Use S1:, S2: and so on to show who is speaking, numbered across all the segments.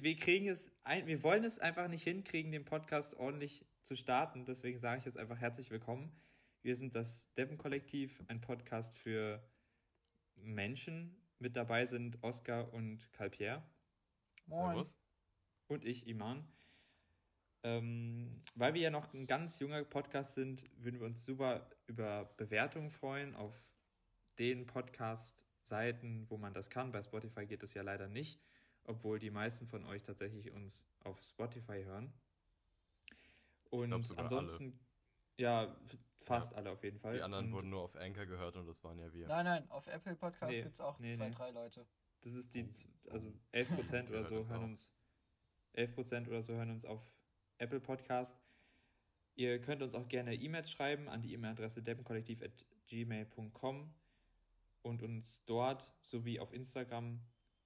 S1: wir, wir kriegen es, ein, wir wollen es einfach nicht hinkriegen, den Podcast ordentlich zu starten. Deswegen sage ich jetzt einfach herzlich willkommen. Wir sind das Deppen-Kollektiv, ein Podcast für Menschen. Mit dabei sind Oskar und Calpierre. Moin. Servus. Und ich, Iman. Ähm, weil wir ja noch ein ganz junger Podcast sind, würden wir uns super über Bewertungen freuen auf den Podcast-Seiten, wo man das kann. Bei Spotify geht es ja leider nicht, obwohl die meisten von euch tatsächlich uns auf Spotify hören. Und ansonsten, alle. ja, fast ja, alle auf jeden Fall.
S2: Die anderen und wurden nur auf Anchor gehört und das waren ja wir.
S3: Nein, nein, auf Apple Podcast nee, gibt es auch nee, zwei, nee. drei Leute.
S1: Das ist die, also 11% oder so hören uns, 11% oder so hören uns auf Apple Podcast. Ihr könnt uns auch gerne E-Mails schreiben an die E-Mail-Adresse deppenkollektiv.gmail.com und uns dort sowie auf Instagram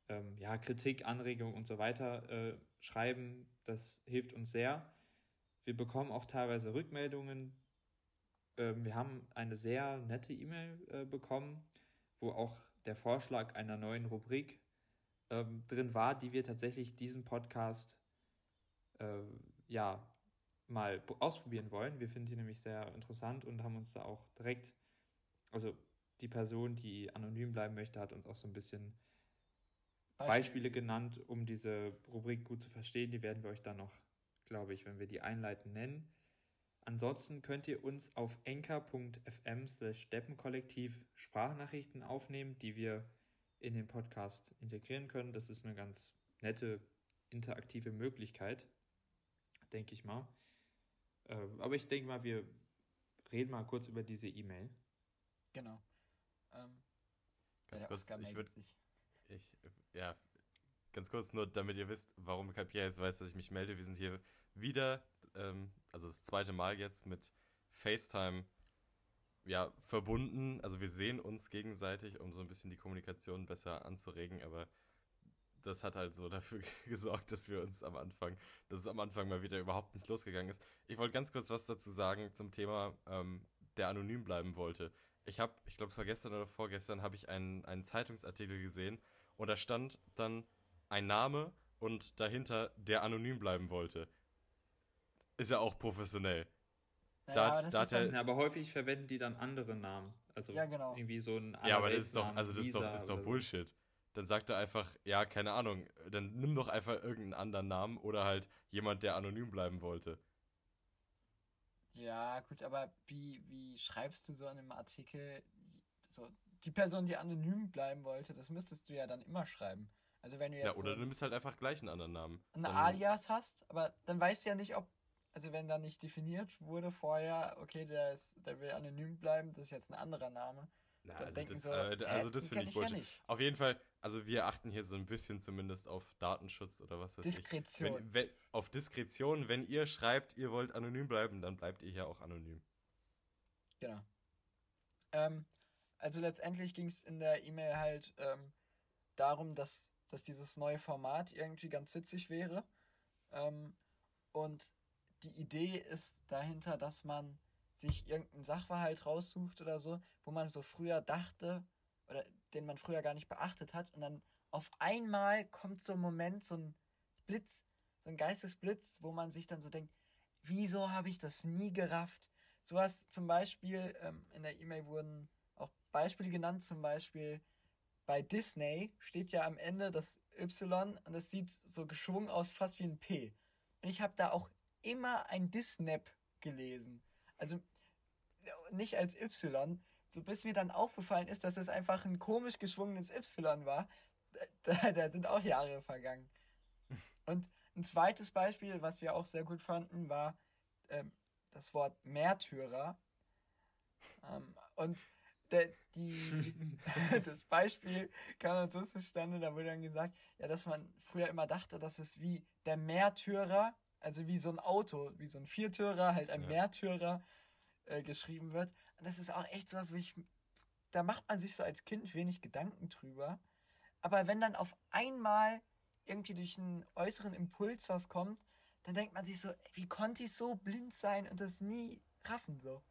S1: ähm, ja, Kritik, Anregungen und so weiter äh, schreiben. Das hilft uns sehr. Wir bekommen auch teilweise Rückmeldungen. Ähm, wir haben eine sehr nette E-Mail äh, bekommen, wo auch der Vorschlag einer neuen Rubrik ähm, drin war, die wir tatsächlich diesen Podcast äh, ja mal ausprobieren wollen. Wir finden die nämlich sehr interessant und haben uns da auch direkt, also die Person, die anonym bleiben möchte, hat uns auch so ein bisschen Beispiele, Beispiele genannt, um diese Rubrik gut zu verstehen. Die werden wir euch dann noch glaube ich, wenn wir die einleiten, nennen. Ansonsten könnt ihr uns auf enker.fm slash Deppenkollektiv Sprachnachrichten aufnehmen, die wir in den Podcast integrieren können. Das ist eine ganz nette interaktive Möglichkeit, denke ich mal. Äh, aber ich denke mal, wir reden mal kurz über diese E-Mail.
S3: Genau. Ähm,
S2: ganz kurz, ich würde. Ich, ja, ganz kurz nur, damit ihr wisst, warum Pierre jetzt weiß, dass ich mich melde. Wir sind hier wieder, ähm, also das zweite Mal jetzt mit FaceTime ja, verbunden. Also wir sehen uns gegenseitig, um so ein bisschen die Kommunikation besser anzuregen, aber das hat halt so dafür gesorgt, dass wir uns am Anfang, dass es am Anfang mal wieder überhaupt nicht losgegangen ist. Ich wollte ganz kurz was dazu sagen zum Thema, ähm, der anonym bleiben wollte. Ich habe, ich glaube es war gestern oder vorgestern, habe ich einen, einen Zeitungsartikel gesehen und da stand dann ein Name und dahinter der anonym bleiben wollte. Ist ja auch professionell.
S1: Da, aber, da dann, aber häufig verwenden die dann andere Namen. Also ja, genau. irgendwie so ein
S2: Ja, aber das ist doch, also das ist doch, ist doch Bullshit. So. Dann sagt er einfach, ja, keine Ahnung, dann nimm doch einfach irgendeinen anderen Namen oder halt jemand, der anonym bleiben wollte.
S3: Ja, gut, aber wie, wie schreibst du so in einem Artikel, so, die Person, die anonym bleiben wollte, das müsstest du ja dann immer schreiben. Also wenn du
S2: jetzt. Ja, oder so du nimmst halt einfach gleich einen anderen Namen.
S3: Ein Alias hast, aber dann weißt du ja nicht, ob. Also wenn da nicht definiert wurde vorher, okay, der ist, der will anonym bleiben, das ist jetzt ein anderer Name. Na, also
S2: das, so, äh, also das finde ich Bullshit. Ja auf jeden Fall, also wir achten hier so ein bisschen zumindest auf Datenschutz oder was weiß Diskretion. ich. Wenn, wenn, auf Diskretion, wenn ihr schreibt, ihr wollt anonym bleiben, dann bleibt ihr hier auch anonym.
S3: Genau. Ähm, also letztendlich ging es in der E-Mail halt ähm, darum, dass dass dieses neue Format irgendwie ganz witzig wäre. Ähm, und die Idee ist dahinter, dass man sich irgendeinen Sachverhalt raussucht oder so, wo man so früher dachte oder den man früher gar nicht beachtet hat und dann auf einmal kommt so ein Moment, so ein Blitz, so ein Geistesblitz, wo man sich dann so denkt, wieso habe ich das nie gerafft? Sowas zum Beispiel, ähm, in der E-Mail wurden auch Beispiele genannt, zum Beispiel, bei Disney steht ja am Ende das Y und das sieht so geschwungen aus, fast wie ein P. Und ich habe da auch immer ein Disnap gelesen. Also nicht als Y, so bis mir dann aufgefallen ist, dass es einfach ein komisch geschwungenes Y war. Da, da sind auch Jahre vergangen. Und ein zweites Beispiel, was wir auch sehr gut fanden, war ähm, das Wort Märtyrer. Ähm, und der, die, das Beispiel kam dann so zustande, da wurde dann gesagt, ja, dass man früher immer dachte, dass es wie der Märtyrer, also wie so ein Auto, wie so ein Viertürer, halt ein ja. Märtyrer äh, geschrieben wird. Und das ist auch echt sowas, wo ich, da macht man sich so als Kind wenig Gedanken drüber. Aber wenn dann auf einmal irgendwie durch einen äußeren Impuls was kommt, dann denkt man sich so, wie konnte ich so blind sein und das nie raffen so.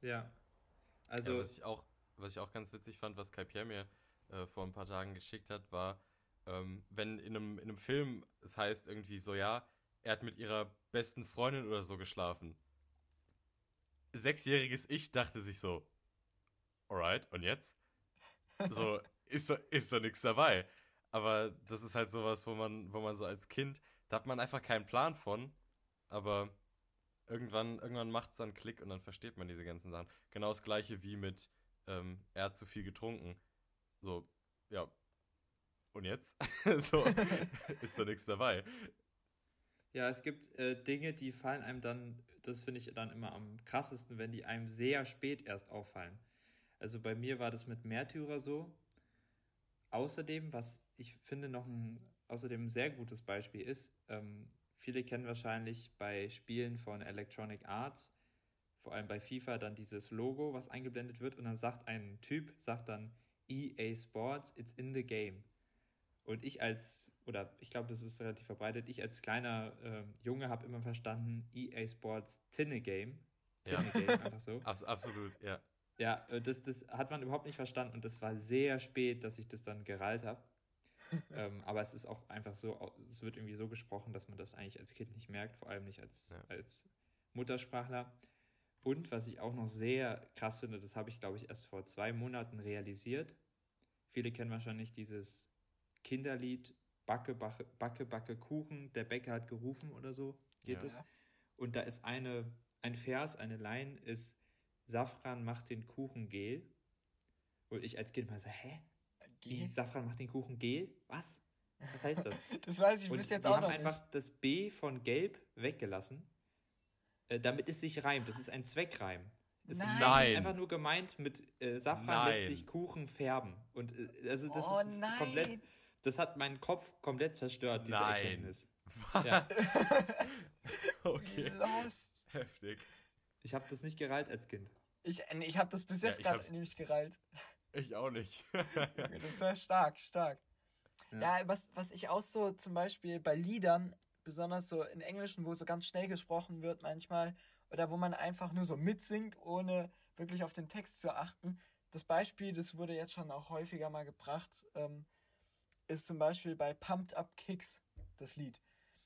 S2: Ja, also, ja, was, ich auch, was ich auch ganz witzig fand, was Kai Pierre mir äh, vor ein paar Tagen geschickt hat, war, ähm, wenn in einem, in einem Film es heißt irgendwie so, ja, er hat mit ihrer besten Freundin oder so geschlafen. Sechsjähriges Ich dachte sich so, alright, und jetzt? So, ist, ist doch nichts dabei. Aber das ist halt sowas, wo man, wo man so als Kind, da hat man einfach keinen Plan von, aber irgendwann, irgendwann macht es dann Klick und dann versteht man diese ganzen Sachen. Genau das gleiche wie mit, ähm, er hat zu viel getrunken. So, ja. Und jetzt? so, ist doch nichts dabei.
S1: Ja, es gibt äh, Dinge, die fallen einem dann, das finde ich dann immer am krassesten, wenn die einem sehr spät erst auffallen. Also bei mir war das mit Märtyrer so. Außerdem, was ich finde noch ein außerdem ein sehr gutes Beispiel ist, ähm, viele kennen wahrscheinlich bei Spielen von Electronic Arts, vor allem bei FIFA, dann dieses Logo, was eingeblendet wird und dann sagt ein Typ, sagt dann EA Sports, it's in the game. Und ich als, oder ich glaube, das ist relativ verbreitet, ich als kleiner äh, Junge habe immer verstanden, EA Sports Tinne Game. Tinne
S2: ja. Game, einfach so. Abs absolut, ja.
S1: Ja, äh, das, das hat man überhaupt nicht verstanden und das war sehr spät, dass ich das dann gereilt habe. ähm, aber es ist auch einfach so, es wird irgendwie so gesprochen, dass man das eigentlich als Kind nicht merkt, vor allem nicht als, ja. als Muttersprachler. Und was ich auch noch sehr krass finde, das habe ich, glaube ich, erst vor zwei Monaten realisiert. Viele kennen wahrscheinlich dieses Kinderlied Backe, Backe, Backe, Backe, Kuchen, der Bäcker hat gerufen oder so geht ja. es. Und da ist eine, ein Vers, eine Line ist Safran macht den Kuchen gel. Und ich als Kind mal so, hä? Wie? Safran macht den Kuchen gel? Was? Was heißt das?
S3: das weiß ich bis jetzt auch noch nicht.
S1: Die haben einfach das B von gelb weggelassen, äh, damit es sich reimt. Das ist ein Zweckreim. Es
S3: nein.
S1: ist einfach nur gemeint, mit äh, Safran nein. lässt sich Kuchen färben. Und äh, also das oh, ist nein. komplett. Das hat meinen Kopf komplett zerstört, diese nein. Erkenntnis.
S2: Was? Ja. okay.
S3: Lost.
S2: Heftig.
S1: Ich habe das nicht gereilt als Kind.
S3: Ich, ich habe das bis jetzt ja, gerade nämlich gereilt.
S2: Ich auch nicht.
S3: das ist ja stark, stark. Ja, ja was, was ich auch so zum Beispiel bei Liedern, besonders so in Englischen, wo so ganz schnell gesprochen wird manchmal, oder wo man einfach nur so mitsingt, ohne wirklich auf den Text zu achten. Das Beispiel, das wurde jetzt schon auch häufiger mal gebracht, ähm, ist zum Beispiel bei Pumped Up Kicks, das Lied.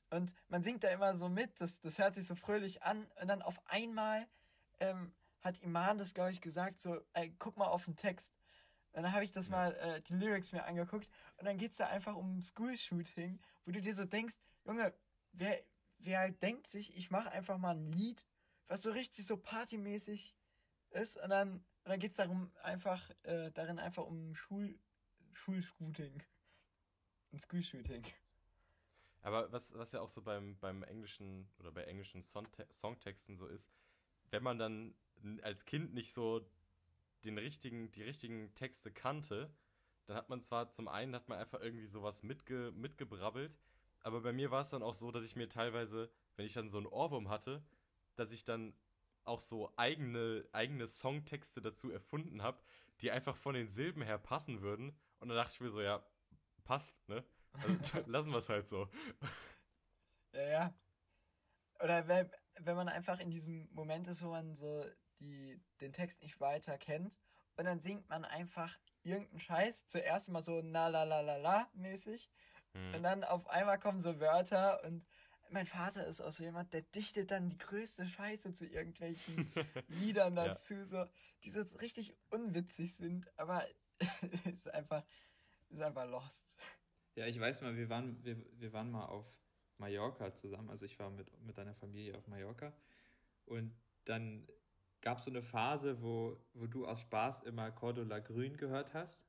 S3: Und man singt da immer so mit, das, das hört sich so fröhlich an, und dann auf einmal ähm, hat Iman das, glaube ich, gesagt, so, ey, guck mal auf den Text. Und dann habe ich das ja. mal, äh, die Lyrics mir angeguckt und dann geht es da einfach um ein School-Shooting, wo du dir so denkst, Junge, wer, wer denkt sich, ich mache einfach mal ein Lied, was so richtig so partymäßig ist und dann, und dann geht es darum einfach, äh, darin einfach um Schul, Schulshooting. Ein School-Shooting.
S2: Aber was, was ja auch so beim, beim englischen oder bei englischen Songte Songtexten so ist, wenn man dann als Kind nicht so den richtigen, die richtigen Texte kannte, dann hat man zwar zum einen hat man einfach irgendwie sowas mitge, mitgebrabbelt, aber bei mir war es dann auch so, dass ich mir teilweise, wenn ich dann so einen Ohrwurm hatte, dass ich dann auch so eigene, eigene Songtexte dazu erfunden habe, die einfach von den Silben her passen würden. Und dann dachte ich mir so, ja, passt, ne? Also lassen wir es halt so.
S3: Ja, ja. Oder wenn, wenn man einfach in diesem Moment ist, wo man so die den Text nicht weiter kennt. Und dann singt man einfach irgendeinen Scheiß. Zuerst mal so na la la la la mäßig. Mhm. Und dann auf einmal kommen so Wörter und mein Vater ist auch so jemand, der dichtet dann die größte Scheiße zu irgendwelchen Liedern dazu, ja. so, die so richtig unwitzig sind, aber ist einfach, ist einfach lost.
S1: Ja, ich weiß mal, wir waren, wir, wir waren mal auf Mallorca zusammen, also ich war mit, mit deiner Familie auf Mallorca und dann gab es so eine Phase, wo, wo du aus Spaß immer Cordula Grün gehört hast.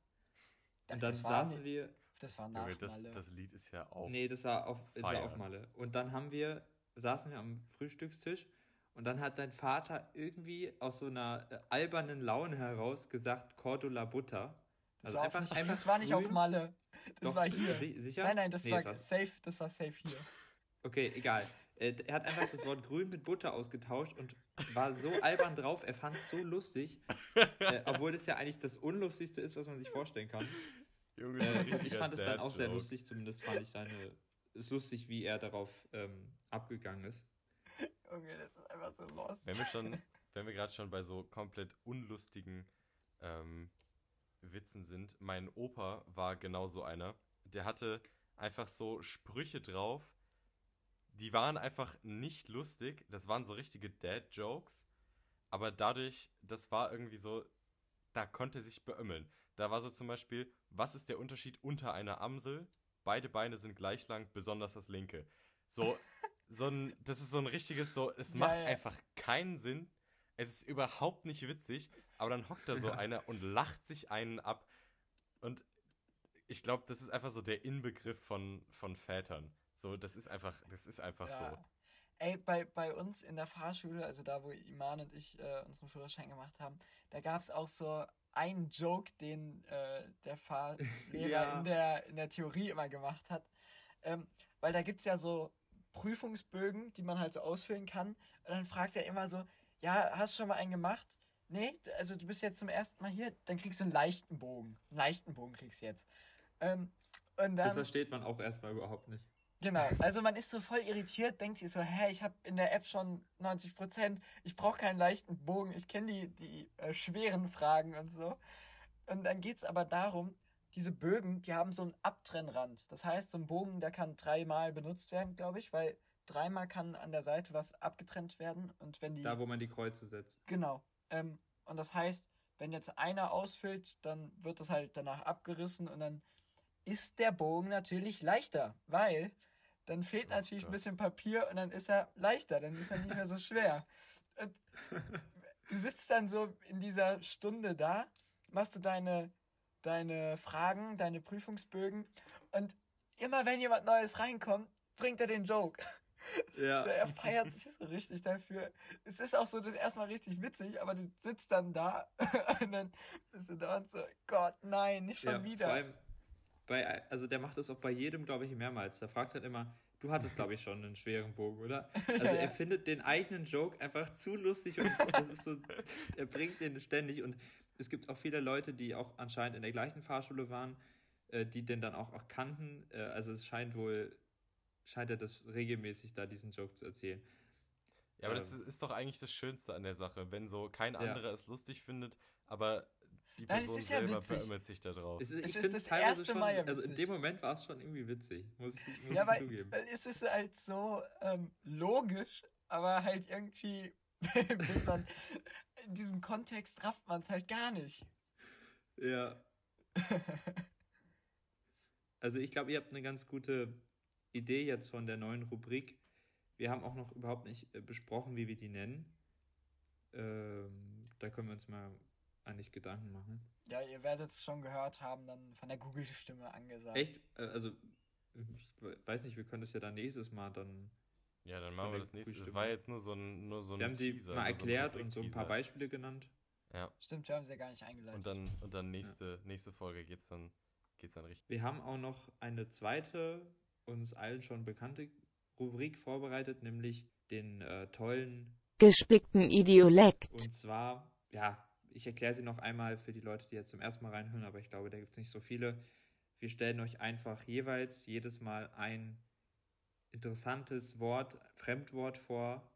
S1: Und dann saßen wir.
S3: Das war nach
S2: das, Malle. Das Lied ist ja auch.
S1: Nee, das war auf, das war auf Malle. Und dann haben wir, saßen wir am Frühstückstisch und dann hat dein Vater irgendwie aus so einer äh, albernen Laune heraus gesagt Cordula Butter.
S3: Das, also war, einfach, nicht, einfach das war nicht auf Malle. Das Doch, war hier.
S1: Sicher?
S3: Nein, nein, das nee, war safe, das war safe hier.
S1: Okay, egal. Äh, er hat einfach das Wort grün mit Butter ausgetauscht und war so albern drauf, er fand es so lustig, äh, obwohl das ja eigentlich das Unlustigste ist, was man sich vorstellen kann. Junge, äh, ich fand es dann auch sehr lustig, zumindest fand ich seine. Ist lustig, wie er darauf ähm, abgegangen ist.
S3: Junge, das ist einfach so lost.
S2: Wenn wir schon, wenn wir gerade schon bei so komplett unlustigen ähm, Witzen sind, mein Opa war genauso einer. der hatte einfach so Sprüche drauf, die waren einfach nicht lustig. Das waren so richtige Dad-Jokes. Aber dadurch, das war irgendwie so, da konnte sich beömmeln. Da war so zum Beispiel, was ist der Unterschied unter einer Amsel? Beide Beine sind gleich lang, besonders das linke. So, so ein, das ist so ein richtiges, so, es macht ja, ja. einfach keinen Sinn. Es ist überhaupt nicht witzig, aber dann hockt da so ja. einer und lacht sich einen ab. Und ich glaube, das ist einfach so der Inbegriff von, von Vätern. So, das ist einfach, das ist einfach so.
S3: Ey, bei, bei uns in der Fahrschule, also da, wo Iman und ich äh, unseren Führerschein gemacht haben, da gab es auch so einen Joke, den äh, der Fahrlehrer ja. in, der, in der Theorie immer gemacht hat. Ähm, weil da gibt es ja so Prüfungsbögen, die man halt so ausfüllen kann. Und dann fragt er immer so, ja, hast du schon mal einen gemacht? Nee, also du bist jetzt zum ersten Mal hier, dann kriegst du einen leichten Bogen. Einen leichten Bogen kriegst du jetzt. Ähm,
S1: und dann, das versteht man auch erstmal überhaupt nicht.
S3: Genau, also man ist so voll irritiert, denkt sich so, hä, ich habe in der App schon 90% ich brauche keinen leichten Bogen, ich kenne die, die äh, schweren Fragen und so. Und dann geht es aber darum, diese Bögen, die haben so einen Abtrennrand. Das heißt, so ein Bogen, der kann dreimal benutzt werden, glaube ich, weil dreimal kann an der Seite was abgetrennt werden und wenn die...
S1: Da, wo man die Kreuze setzt.
S3: Genau. Ähm, und das heißt, wenn jetzt einer ausfüllt, dann wird das halt danach abgerissen und dann ist der Bogen natürlich leichter, weil dann fehlt oh natürlich Gott. ein bisschen Papier und dann ist er leichter, dann ist er nicht mehr so schwer. Und du sitzt dann so in dieser Stunde da, machst du deine, deine Fragen, deine Prüfungsbögen und immer wenn jemand Neues reinkommt, bringt er den Joke. Ja. So, er feiert sich so richtig dafür. Es ist auch so das erstmal richtig witzig, aber du sitzt dann da und dann bist du da und so, Gott, nein, nicht schon ja, wieder. Vor allem,
S1: bei, also der macht das auch bei jedem, glaube ich, mehrmals. Der fragt halt immer, du hattest, glaube ich, schon einen schweren Bogen, oder? Also er findet den eigenen Joke einfach zu lustig und das ist so, er bringt den ständig und es gibt auch viele Leute, die auch anscheinend in der gleichen Fahrschule waren, äh, die den dann auch, auch kannten. Äh, also es scheint wohl, scheint er das regelmäßig da diesen Joke zu erzählen.
S2: Ja, aber ähm, das ist doch eigentlich das Schönste an der Sache, wenn so kein anderer ja. es lustig findet, aber die Person Nein, selber ja verömmelt sich da drauf.
S1: Es ist, ich finde es teilweise schon, ja also in dem Moment war es schon irgendwie witzig, muss ich, muss
S3: ja, ich weil, zugeben. Weil es ist halt so ähm, logisch, aber halt irgendwie, bis man in diesem Kontext rafft man es halt gar nicht.
S1: Ja. also ich glaube, ihr habt eine ganz gute Idee jetzt von der neuen Rubrik. Wir haben auch noch überhaupt nicht äh, besprochen, wie wir die nennen. Ähm, da können wir uns mal eigentlich Gedanken machen.
S3: Ja, ihr werdet es schon gehört haben, dann von der Google-Stimme angesagt.
S1: Echt? Äh, also, ich weiß nicht, wir können das ja dann nächstes Mal dann.
S2: Ja, dann machen wir das nächste. Das war jetzt nur so ein, nur so ein
S1: Wir haben sie mal erklärt so und so ein paar Beispiele genannt.
S3: Ja. Stimmt, wir haben sie ja gar nicht eingeleitet.
S2: Und dann, und dann nächste, ja. nächste Folge geht's dann, geht's dann richtig.
S1: Wir haben auch noch eine zweite, uns allen schon bekannte Rubrik vorbereitet, nämlich den äh, tollen gespickten Idiolekt.
S3: Und
S1: zwar, ja, ich erkläre sie noch einmal für die Leute, die jetzt zum ersten Mal reinhören, aber ich glaube, da gibt es nicht so viele. Wir stellen euch einfach jeweils jedes Mal ein interessantes Wort, Fremdwort vor,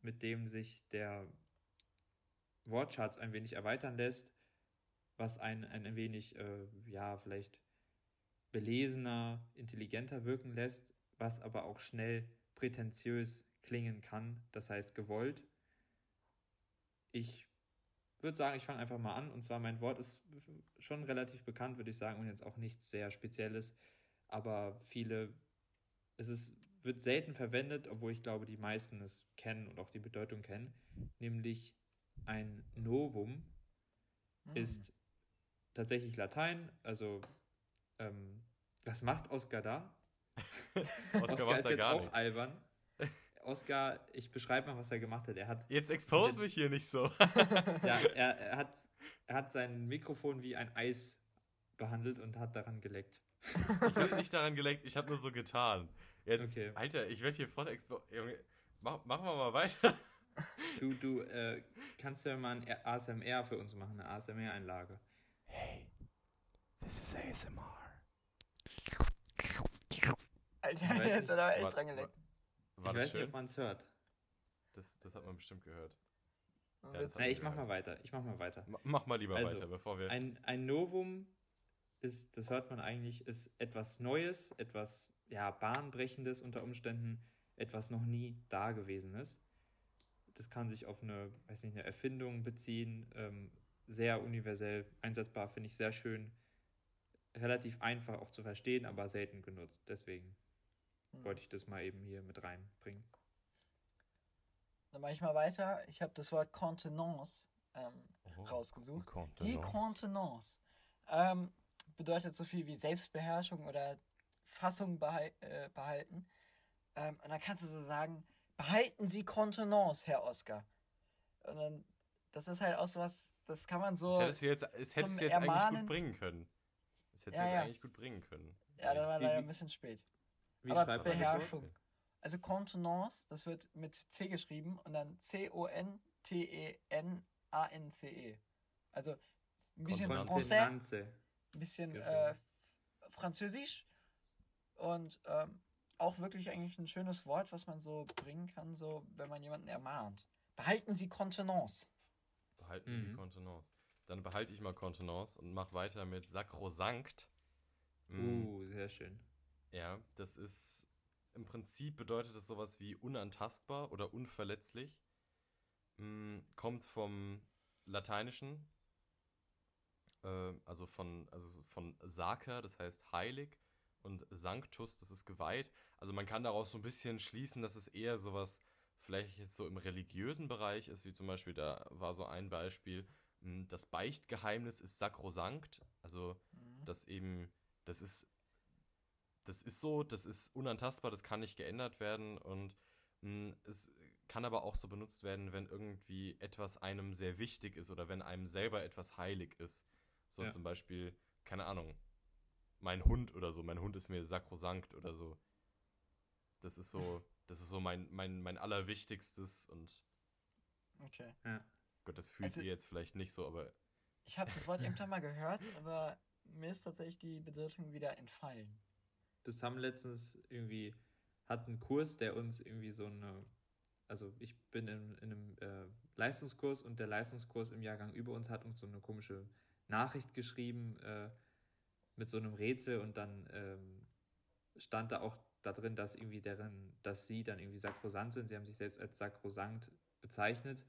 S1: mit dem sich der Wortschatz ein wenig erweitern lässt, was einen ein wenig, äh, ja, vielleicht belesener, intelligenter wirken lässt, was aber auch schnell prätentiös klingen kann, das heißt gewollt. Ich würde sagen, ich fange einfach mal an. Und zwar mein Wort ist schon relativ bekannt, würde ich sagen, und jetzt auch nichts sehr Spezielles. Aber viele, es ist, wird selten verwendet, obwohl ich glaube, die meisten es kennen und auch die Bedeutung kennen. Nämlich ein Novum hm. ist tatsächlich Latein. Also, ähm, was macht Oscar da? Oscar, Oscar ist jetzt auch nichts. albern. Oscar, ich beschreibe mal, was er gemacht hat. Er hat
S2: jetzt expose mich hier nicht so.
S1: ja, er, er, hat, er hat sein Mikrofon wie ein Eis behandelt und hat daran geleckt.
S2: Ich habe nicht daran geleckt, ich habe nur so getan. Jetzt, okay. Alter, ich werde hier voll expose. Mach, machen wir mal weiter.
S1: Du, du äh, kannst ja mal ein ASMR für uns machen, eine ASMR-Einlage.
S2: Hey, this is ASMR.
S3: Alter, jetzt hat er echt dran geleckt.
S1: War ich weiß schön? nicht, ob man es hört.
S2: Das, das hat man bestimmt gehört.
S1: Ja, ja ich mach mal weiter. Ich mach mal weiter.
S2: mach mal lieber also, weiter, bevor wir.
S1: Ein, ein Novum ist, das hört man eigentlich, ist etwas Neues, etwas ja, Bahnbrechendes unter Umständen, etwas noch nie Dagewesenes. Das kann sich auf eine, weiß nicht, eine Erfindung beziehen, ähm, sehr universell einsetzbar, finde ich sehr schön. Relativ einfach auch zu verstehen, aber selten genutzt. Deswegen hm. wollte ich das mal eben hier mit reinbringen.
S3: Dann mache ich mal weiter. Ich habe das Wort Contenance ähm, oh, rausgesucht. Contenance. Die Contenance ähm, bedeutet so viel wie Selbstbeherrschung oder Fassung behal äh, behalten. Ähm, und dann kannst du so sagen, behalten Sie Contenance, Herr Oscar. Und dann, das ist halt auch so was, das kann man so. Das hättest du jetzt, das hättest
S2: du jetzt eigentlich gut bringen können. Das hättest du ja, jetzt ja. eigentlich gut bringen können.
S3: Ja, das war leider ein bisschen spät. Wie Aber Beherrschung. Also Contenance, das wird mit C geschrieben und dann C-O-N-T-E-N-A-N-C-E. -E. Also ein bisschen Français, ein bisschen äh, Französisch und ähm, auch wirklich eigentlich ein schönes Wort, was man so bringen kann, so wenn man jemanden ermahnt. Behalten Sie Kontenance.
S2: Behalten mhm. Sie Kontenance. Dann behalte ich mal Kontenance und mache weiter mit Sakrosankt.
S1: Mm. Uh, sehr schön.
S2: Ja, das ist im Prinzip bedeutet es sowas wie unantastbar oder unverletzlich. Mm, kommt vom Lateinischen, äh, also von, also von Sacer, das heißt heilig, und Sanctus, das ist geweiht. Also man kann daraus so ein bisschen schließen, dass es eher sowas vielleicht jetzt so im religiösen Bereich ist, wie zum Beispiel, da war so ein Beispiel, hm, das Beichtgeheimnis ist sakrosankt, also mhm. das eben, das ist, das ist so, das ist unantastbar, das kann nicht geändert werden und mh, hm, es kann aber auch so benutzt werden, wenn irgendwie etwas einem sehr wichtig ist oder wenn einem selber etwas heilig ist. So ja. zum Beispiel, keine Ahnung, mein Hund oder so. Mein Hund ist mir sakrosankt oder so. Das ist so, das ist so mein, mein, mein allerwichtigstes und.
S3: Okay.
S2: Ja. Gott, das fühlt also, ihr jetzt vielleicht nicht so, aber.
S3: Ich habe das Wort irgendwann mal gehört, aber mir ist tatsächlich die Bedeutung wieder entfallen.
S1: Das haben letztens irgendwie, hat einen Kurs, der uns irgendwie so eine, also ich bin in, in einem äh, Leistungskurs und der Leistungskurs im Jahrgang über uns hat uns so eine komische Nachricht geschrieben, äh, mit so einem Rätsel und dann ähm, stand da auch da drin, dass irgendwie deren, dass sie dann irgendwie sakrosant sind. Sie haben sich selbst als sakrosankt bezeichnet,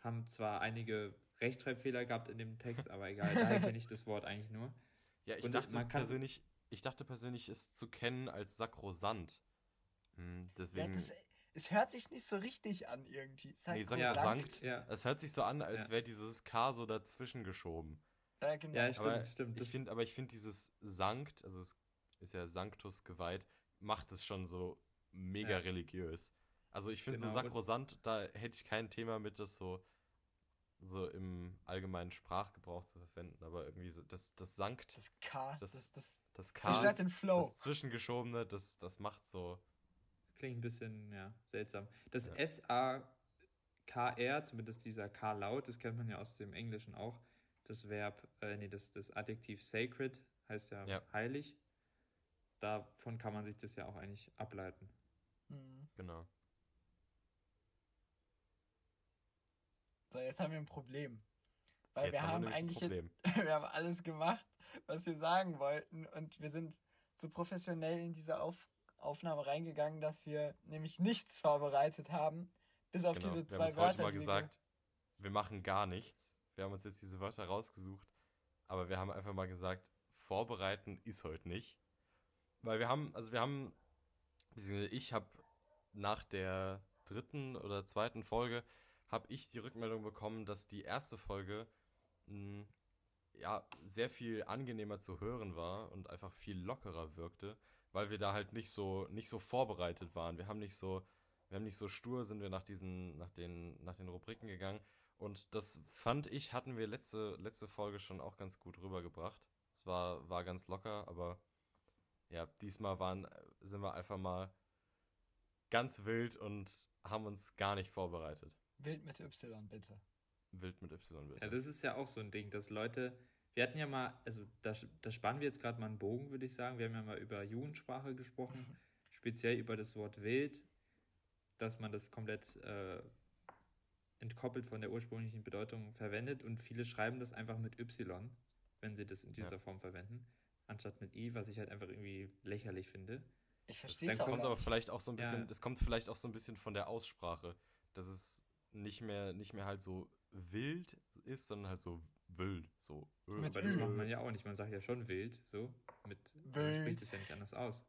S1: haben zwar einige Rechtschreibfehler gehabt in dem Text, aber egal, daher kenne ich das Wort eigentlich nur.
S2: Ja, ich und dachte man kann, persönlich, ich dachte persönlich, es zu kennen als sakrosant. Hm, deswegen. Ja, das,
S3: es hört sich nicht so richtig an irgendwie.
S2: Es nee, sakrosankt, ja. es hört sich so an, als ja. wäre dieses K so dazwischen geschoben.
S3: Ja, genau.
S1: Ja, stimmt, aber stimmt.
S2: Ich finde, aber ich finde dieses Sankt, also es ist ja Sanctus geweiht, macht es schon so mega ja. religiös. Also ich finde genau. so sakrosant, da hätte ich kein Thema mit, das so, so im allgemeinen Sprachgebrauch zu verwenden, aber irgendwie so, das, das Sankt.
S3: Das K,
S2: das, das,
S3: das,
S2: das K, das, das Zwischengeschobene, das, das macht so.
S1: Klingt ein bisschen, ja, seltsam. Das ja. S-A-K-R, zumindest dieser K-Laut, das kennt man ja aus dem Englischen auch, das Verb, äh, nee, das, das Adjektiv sacred heißt ja, ja, heilig. Davon kann man sich das ja auch eigentlich ableiten.
S3: Mhm.
S2: Genau.
S3: So, jetzt haben wir ein Problem. Weil jetzt wir haben, haben eigentlich jetzt, wir haben alles gemacht, was wir sagen wollten und wir sind so professionell in diese Auf Aufnahme reingegangen, dass wir nämlich nichts vorbereitet haben, bis auf genau. diese zwei wir haben
S2: Wörter. Heute mal gesagt, wir, wir machen gar nichts. Wir haben uns jetzt diese Wörter rausgesucht, aber wir haben einfach mal gesagt, vorbereiten ist heute nicht. Weil wir haben, also wir haben, ich habe nach der dritten oder zweiten Folge, habe ich die Rückmeldung bekommen, dass die erste Folge mh, hm, ja sehr viel angenehmer zu hören war und einfach viel lockerer wirkte, weil wir da halt nicht so nicht so vorbereitet waren. Wir haben nicht so wir haben nicht so stur sind wir nach diesen nach den nach den Rubriken gegangen, und das fand ich, hatten wir letzte, letzte Folge schon auch ganz gut rübergebracht. Es war, war ganz locker, aber ja, diesmal waren, sind wir einfach mal ganz wild und haben uns gar nicht vorbereitet.
S3: Wild mit Y, bitte.
S2: Wild mit Y, bitte.
S1: Ja, das ist ja auch so ein Ding, dass Leute, wir hatten ja mal, also da, da spannen wir jetzt gerade mal einen Bogen, würde ich sagen. Wir haben ja mal über Jugendsprache gesprochen, speziell über das Wort wild, dass man das komplett äh, entkoppelt von der ursprünglichen Bedeutung verwendet und viele schreiben das einfach mit Y. wenn sie das in dieser ja. Form verwenden, anstatt mit i, was ich halt einfach irgendwie lächerlich finde.
S2: Ich verstehe es Dann kommt aber vielleicht auch so ein bisschen, ja. das kommt vielleicht auch so ein bisschen von der Aussprache, dass es nicht mehr, nicht mehr halt so wild ist, sondern halt so wild, so.
S1: Öl. Aber das macht man ja auch nicht, man sagt ja schon wild, so. Mit, man spricht es ja nicht anders aus.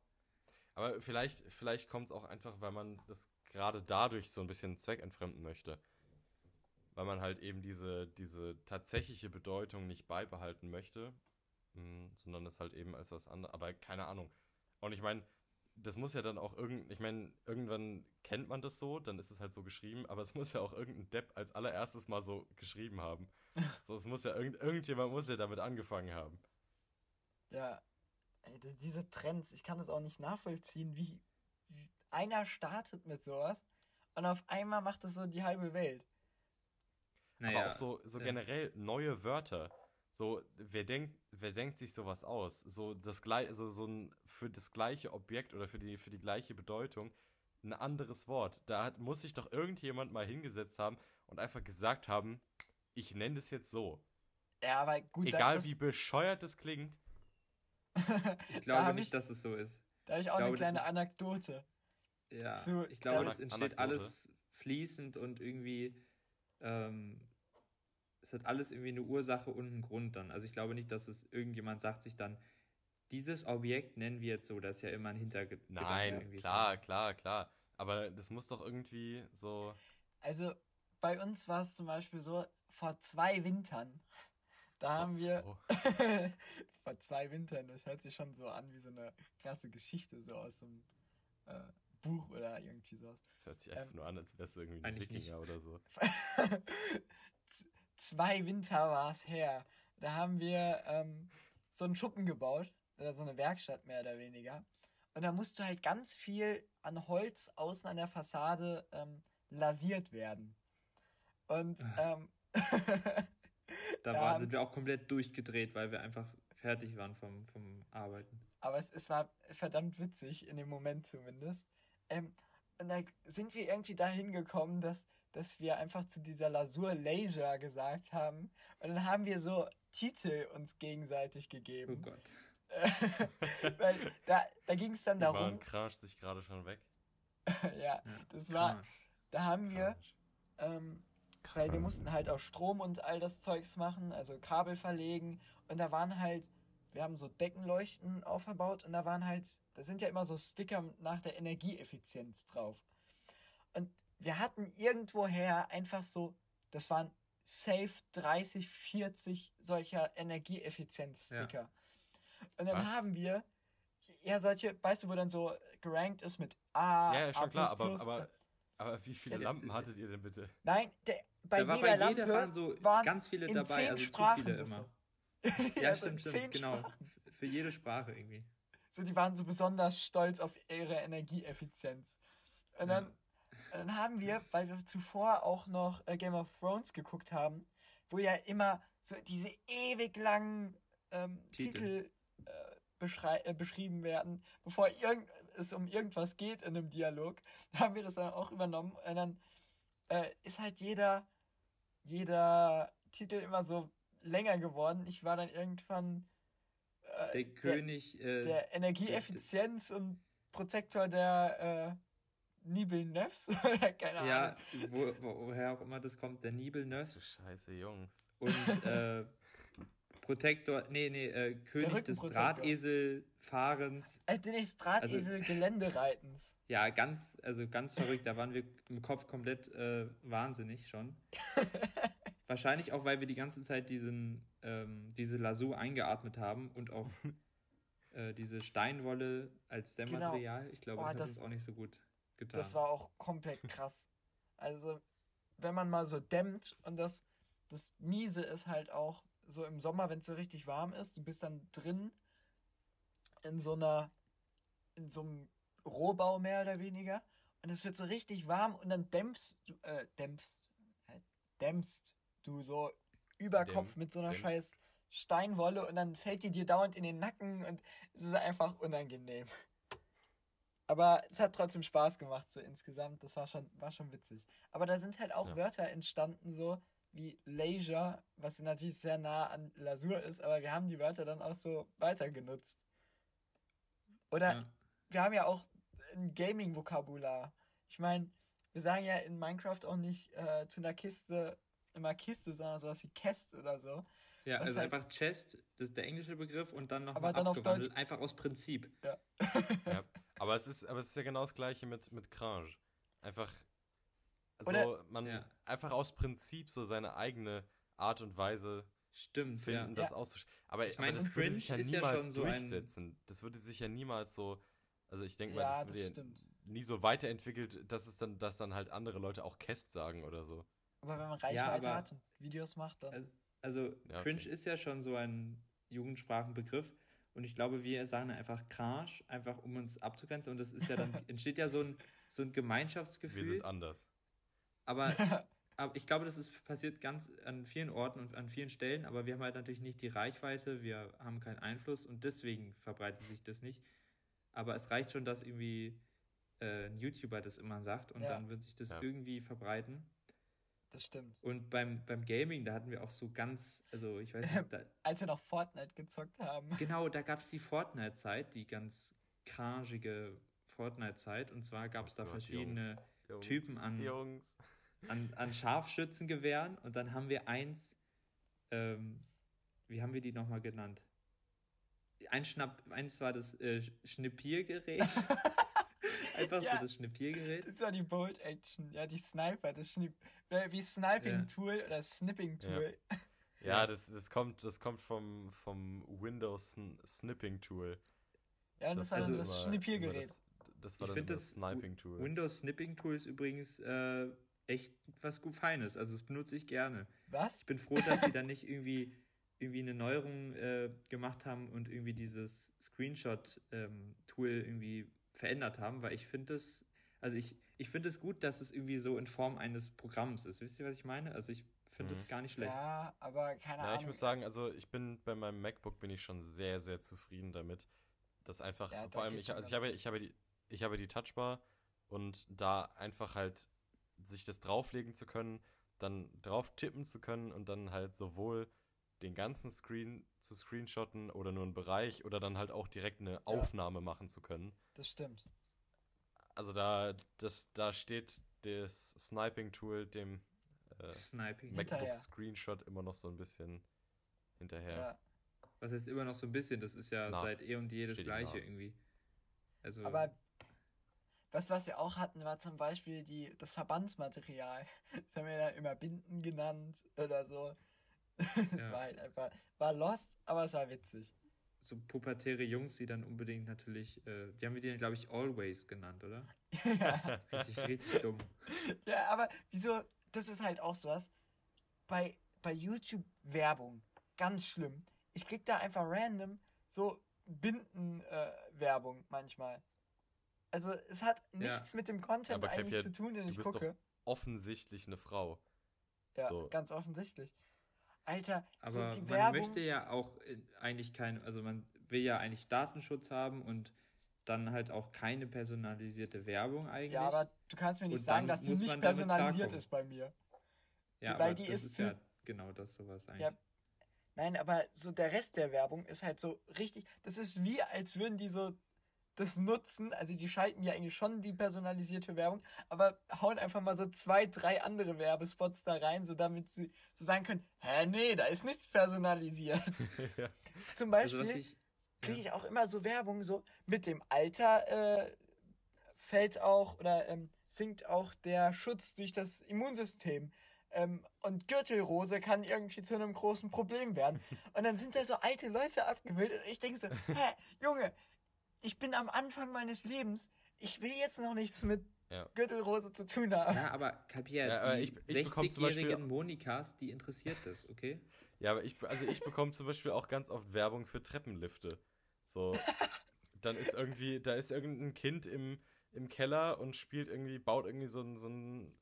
S2: Aber vielleicht, vielleicht kommt es auch einfach, weil man das gerade dadurch so ein bisschen zweckentfremden möchte. Weil man halt eben diese, diese tatsächliche Bedeutung nicht beibehalten möchte, mh, hm, sondern das halt eben als was anderes. Aber keine Ahnung. Und ich meine, das muss ja dann auch irgend, ich meine, irgendwann kennt man das so, dann ist es halt so geschrieben, aber es muss ja auch irgendein Depp als allererstes mal so geschrieben haben. so, es muss ja irgend, irgendjemand muss ja damit angefangen haben.
S3: Ja, ey, diese Trends, ich kann das auch nicht nachvollziehen, wie, wie einer startet mit sowas und auf einmal macht das so die halbe Welt.
S2: Naja, aber auch so, so generell neue Wörter. So, wer denkt, wer denkt sich sowas aus? So das gleiche, so, so ein für das gleiche Objekt oder für die, für die gleiche Bedeutung ein anderes Wort. Da hat, muss sich doch irgendjemand mal hingesetzt haben und einfach gesagt haben, ich nenne das jetzt so.
S3: Ja, aber gut.
S2: Egal wie bescheuert es klingt.
S1: ich glaube da nicht, ich, dass es so ist.
S3: Da habe ich auch ich glaube, eine kleine ist, Anekdote.
S1: Ja, so, ich glaube, das entsteht Anekdote. alles fließend und irgendwie ähm, es hat alles irgendwie eine Ursache und einen Grund dann. Also ich glaube nicht, dass es irgendjemand sagt sich dann, dieses Objekt nennen wir jetzt so, das ist ja immer ein Hintergedanke.
S2: Nein, klar, von. klar, klar. Aber das muss doch irgendwie so.
S3: Also bei uns war es zum Beispiel so, vor zwei Wintern, da haben wir. Oh. vor zwei Wintern, das hört sich schon so an wie so eine krasse Geschichte, so aus einem äh, Buch oder irgendwie sowas.
S2: Das hört sich einfach ähm, nur an, als wärst du irgendwie ein Wikinger nicht. oder so.
S3: zwei Winter war es her. Da haben wir ähm, so einen Schuppen gebaut, oder so eine Werkstatt mehr oder weniger. Und da musste halt ganz viel an Holz außen an der Fassade ähm, lasiert werden. Und ah. ähm,
S1: da war, sind wir auch komplett durchgedreht, weil wir einfach fertig waren vom, vom Arbeiten.
S3: Aber es, es war verdammt witzig, in dem Moment zumindest. Ähm, und da sind wir irgendwie dahin gekommen, dass dass wir einfach zu dieser Lasur Leisure gesagt haben. Und dann haben wir so Titel uns gegenseitig gegeben. Oh Gott. Weil da, da ging es dann Die darum.
S2: crasht sich gerade schon weg.
S3: ja, das war. Da haben wir. Ähm, weil wir mussten halt auch Strom und all das Zeugs machen, also Kabel verlegen. Und da waren halt, wir haben so Deckenleuchten aufgebaut und da waren halt, da sind ja immer so Sticker nach der Energieeffizienz drauf. Und wir hatten irgendwoher einfach so, das waren safe 30, 40 solcher Energieeffizienzsticker. Ja. Und dann Was? haben wir ja solche, weißt du, wo dann so gerankt ist mit A.
S2: Ja, ja schon A++, klar, aber, aber, aber wie viele Lampen hattet ihr denn bitte?
S3: Nein, der, bei da jeder bei Lampe waren
S1: so ganz viele dabei, also Sprachen zu viele immer. ja, ja, stimmt, stimmt, genau. Sprachen. Für jede Sprache irgendwie.
S3: So, die waren so besonders stolz auf ihre Energieeffizienz. Und dann dann haben wir, weil wir zuvor auch noch äh, Game of Thrones geguckt haben, wo ja immer so diese ewig langen ähm, Titel, Titel äh, äh, beschrieben werden, bevor es um irgendwas geht in einem Dialog, haben wir das dann auch übernommen. Und dann äh, ist halt jeder, jeder Titel immer so länger geworden. Ich war dann irgendwann
S1: äh, der König
S3: der, der Energieeffizienz der, und Protektor der Nibelnöfs oder keine Ahnung. Ja,
S1: wo, woher auch immer das kommt, der Nibelnöfs.
S2: Scheiße, Jungs.
S1: Und äh, Protektor, nee, nee, äh, König des Drahteselfahrens.
S3: Äh, des Drahtesel-Geländereitens. Also,
S1: ja, ganz, also ganz verrückt. Da waren wir im Kopf komplett äh, wahnsinnig schon. Wahrscheinlich auch, weil wir die ganze Zeit diesen, ähm, diese Lasur eingeatmet haben und auch äh, diese Steinwolle als genau. Dämmmaterial. Genau. Ich glaube, oh, das, das ist auch nicht so gut
S3: getan. Das war auch komplett krass. also, wenn man mal so dämmt und das, das Miese ist halt auch so im Sommer, wenn es so richtig warm ist, du bist dann drin in so einer, in so einem Rohbau mehr oder weniger und es wird so richtig warm und dann dämpfst du, äh, dämpfst, äh, dämpfst du so über Kopf mit so einer dämpfst. scheiß Steinwolle und dann fällt die dir dauernd in den Nacken und es ist einfach unangenehm. Aber es hat trotzdem Spaß gemacht, so insgesamt. Das war schon, war schon witzig. Aber da sind halt auch ja. Wörter entstanden, so, wie Leisure, was natürlich sehr nah an Lasur ist, aber wir haben die Wörter dann auch so weiter genutzt. Oder ja. wir haben ja auch ein Gaming-Vokabular. Ich meine, wir sagen ja in Minecraft auch nicht äh, zu einer Kiste immer Kiste, sondern sowas wie Chest oder so.
S1: Ja, also halt einfach Chest, das ist der englische Begriff und dann nochmal abgewandelt, Deutsch... einfach aus Prinzip.
S2: Ja. ja. Aber es ist, aber es ist ja genau das gleiche mit, mit Crange. Einfach so, man ja. einfach aus Prinzip so seine eigene Art und Weise Stimmt, finden, ja. das ja. auszuschreiben. Aber, ich mein, aber das würde sich ja niemals ja durchsetzen. So das würde sich ja niemals so, also ich denke mal, das würde ja nie so weiterentwickelt, dass es dann, dass dann halt andere Leute auch Kest sagen oder so.
S3: Aber wenn man Reichweite ja, hat und Videos macht, dann.
S1: Also, ja, Cringe okay. ist ja schon so ein Jugendsprachenbegriff. Und ich glaube, wir sagen einfach Crash, einfach um uns abzugrenzen. Und das ist ja dann, entsteht ja so ein, so ein Gemeinschaftsgefühl. Wir sind anders. Aber, aber ich glaube, das ist passiert ganz an vielen Orten und an vielen Stellen, aber wir haben halt natürlich nicht die Reichweite, wir haben keinen Einfluss und deswegen verbreitet sich das nicht. Aber es reicht schon, dass irgendwie äh, ein YouTuber das immer sagt und ja. dann wird sich das ja. irgendwie verbreiten.
S3: Das stimmt.
S1: Und beim, beim Gaming, da hatten wir auch so ganz, also ich weiß nicht. Da,
S3: Als wir noch Fortnite gezockt haben.
S1: Genau, da gab es die Fortnite-Zeit, die ganz krangige Fortnite-Zeit. Und zwar gab es da Gott, verschiedene Jungs, Typen an, Jungs. an, an Scharfschützengewehren. Und dann haben wir eins, ähm, wie haben wir die nochmal genannt? Ein Schnapp, eins war das äh, Schnippiergerät.
S3: Einfach ja, so das Schnippiergerät. Das war die Bolt Action, ja, die Sniper, das Schnipp, wie Sniping Tool ja. oder Snipping Tool.
S2: Ja, ja das, das, kommt, das kommt vom, vom Windows Snipping Tool. Ja, das, das war also das Schnippiergerät. Das,
S1: das, war ich dann das, Sniping Tool. Windows Snipping Tool ist übrigens äh, echt was gut Feines. Also das benutze ich gerne. Was? Ich bin froh, dass sie dann nicht irgendwie irgendwie eine Neuerung äh, gemacht haben und irgendwie dieses Screenshot-Tool ähm, irgendwie verändert haben, weil ich finde es, also ich, ich finde es gut, dass es irgendwie so in Form eines Programms ist. Wisst ihr, was ich meine? Also ich finde es mhm. gar nicht schlecht.
S3: Ja, aber keine ja,
S2: Ahnung. ich muss sagen, also ich bin bei meinem MacBook bin ich schon sehr, sehr zufrieden damit. Das einfach, ja, vor allem, ich, also ich habe, ich habe die, ich habe die Touchbar und da einfach halt sich das drauflegen zu können, dann drauf tippen zu können und dann halt sowohl den ganzen Screen zu screenshotten oder nur einen Bereich oder dann halt auch direkt eine ja. Aufnahme machen zu können.
S3: Das stimmt.
S2: Also da, das, da steht das Sniping-Tool dem äh, Sniping. MacBook Screenshot immer noch so ein bisschen hinterher. Ja.
S1: Was heißt immer noch so ein bisschen? Das ist ja nach. seit eh und je das gleiche irgendwie. Also
S3: Aber was, was wir auch hatten, war zum Beispiel die, das Verbandsmaterial. Das haben wir dann immer Binden genannt oder so. Es ja. war halt einfach, war lost, aber es war witzig.
S1: So pubertäre Jungs, die dann unbedingt natürlich, äh, die haben wir die dann, glaube ich, Always genannt, oder? ja.
S3: richtig, richtig dumm. Ja, aber wieso, das ist halt auch sowas. Bei, bei YouTube-Werbung, ganz schlimm. Ich krieg da einfach random so Binden-Werbung äh, manchmal. Also es hat nichts ja. mit dem Content eigentlich ja, zu tun, den ich gucke.
S2: offensichtlich eine Frau.
S3: Ja, so. ganz offensichtlich. Alter,
S1: aber so die man Werbung... möchte ja auch äh, eigentlich kein, also man will ja eigentlich Datenschutz haben und dann halt auch keine personalisierte Werbung eigentlich. Ja, aber
S3: du kannst mir nicht und sagen, dass die nicht personalisiert ist bei mir.
S1: Ja, weil die ist, ist ja genau das sowas eigentlich. Ja,
S3: nein, aber so der Rest der Werbung ist halt so richtig, das ist wie, als würden die so das nutzen. Also die schalten ja eigentlich schon die personalisierte Werbung, aber hauen einfach mal so zwei, drei andere Werbespots da rein, so damit sie so sagen können, hä, nee, da ist nichts personalisiert. ja. Zum also, Beispiel also, kriege ich auch immer so Werbung, so mit dem Alter äh, fällt auch oder ähm, sinkt auch der Schutz durch das Immunsystem. Ähm, und Gürtelrose kann irgendwie zu einem großen Problem werden. Und dann sind da so alte Leute abgebildet und ich denke so, hä, Junge, ich bin am Anfang meines Lebens. Ich will jetzt noch nichts mit ja. Gürtelrose zu tun haben.
S1: Ja, aber kapier, ja, die 60-jährigen Monikas, die interessiert das, okay?
S2: Ja, aber ich, also ich bekomme zum Beispiel auch ganz oft Werbung für Treppenlifte. So, dann ist irgendwie, da ist irgendein Kind im, im Keller und spielt irgendwie, baut irgendwie so ein, so ein,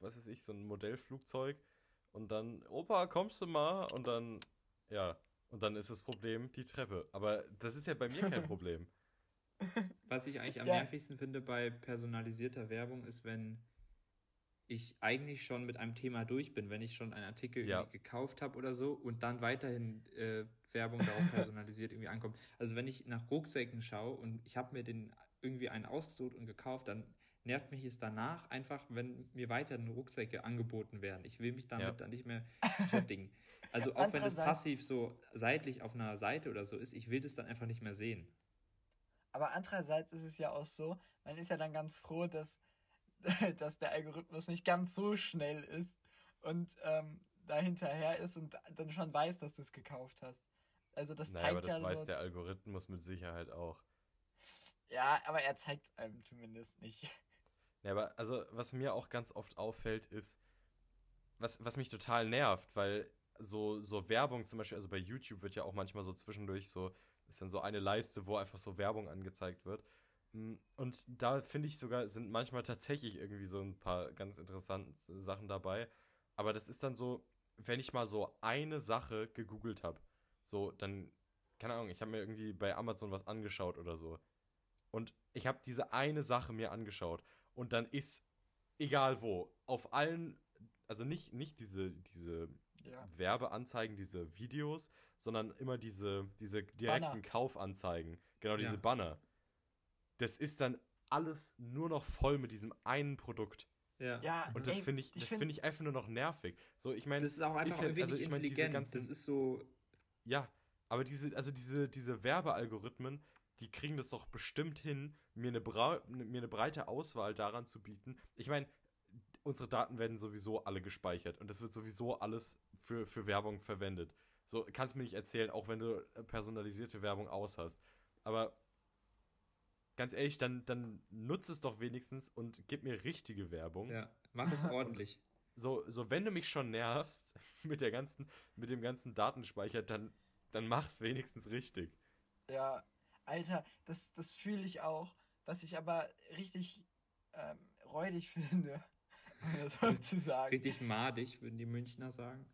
S2: was weiß ich, so ein Modellflugzeug und dann, Opa, kommst du mal? Und dann, ja, und dann ist das Problem die Treppe. Aber das ist ja bei mir kein Problem.
S1: Was ich eigentlich am ja. nervigsten finde bei personalisierter Werbung ist, wenn ich eigentlich schon mit einem Thema durch bin, wenn ich schon einen Artikel ja. gekauft habe oder so und dann weiterhin äh, Werbung darauf personalisiert irgendwie ankommt. Also wenn ich nach Rucksäcken schaue und ich habe mir den irgendwie einen ausgesucht und gekauft, dann nervt mich es danach einfach, wenn mir weiterhin Rucksäcke angeboten werden. Ich will mich damit ja. dann nicht mehr beschäftigen. Also auch wenn es passiv so seitlich auf einer Seite oder so ist, ich will das dann einfach nicht mehr sehen.
S3: Aber andererseits ist es ja auch so, man ist ja dann ganz froh, dass, dass der Algorithmus nicht ganz so schnell ist und ähm, da hinterher ist und dann schon weiß, dass du es gekauft hast. Also das
S2: naja, zeigt aber das ja weiß so, der Algorithmus mit Sicherheit auch.
S3: Ja, aber er zeigt es einem zumindest nicht.
S2: Ja, aber also was mir auch ganz oft auffällt, ist, was, was mich total nervt, weil so, so Werbung zum Beispiel, also bei YouTube wird ja auch manchmal so zwischendurch so ist dann so eine Leiste, wo einfach so Werbung angezeigt wird. Mm, und da finde ich sogar, sind manchmal tatsächlich irgendwie so ein paar ganz interessante Sachen dabei. Aber das ist dann so, wenn ich mal so eine Sache gegoogelt habe, so, dann, keine Ahnung, ich habe mir irgendwie bei Amazon was angeschaut oder so. Und ich habe diese eine Sache mir angeschaut. Und dann ist, egal wo, auf allen, also nicht, nicht diese, diese ja. Werbeanzeigen, diese Videos, sondern immer diese, diese direkten Banner. Kaufanzeigen. Genau, diese ja. Banner. Das ist dann alles nur noch voll mit diesem einen Produkt. Ja. ja und das finde ich, das finde find ich einfach nur noch nervig. So, ich meine, das ist auch einfach ist ja, wenig also ich mein, diese ganzen, Das ist so. Ja, aber diese, also diese, diese Werbealgorithmen, die kriegen das doch bestimmt hin, mir eine, Bra mir eine breite Auswahl daran zu bieten. Ich meine, unsere Daten werden sowieso alle gespeichert und das wird sowieso alles für, für Werbung verwendet. So, kannst mir nicht erzählen, auch wenn du äh, personalisierte Werbung aus hast. Aber ganz ehrlich, dann, dann nutze es doch wenigstens und gib mir richtige Werbung.
S1: Ja, mach es ordentlich.
S2: So, so, wenn du mich schon nervst mit der ganzen, mit dem ganzen Datenspeicher, dann, dann mach's wenigstens richtig.
S3: Ja, Alter, das, das fühle ich auch. Was ich aber richtig ähm, räudig finde,
S1: sozusagen. Richtig madig, würden die Münchner sagen.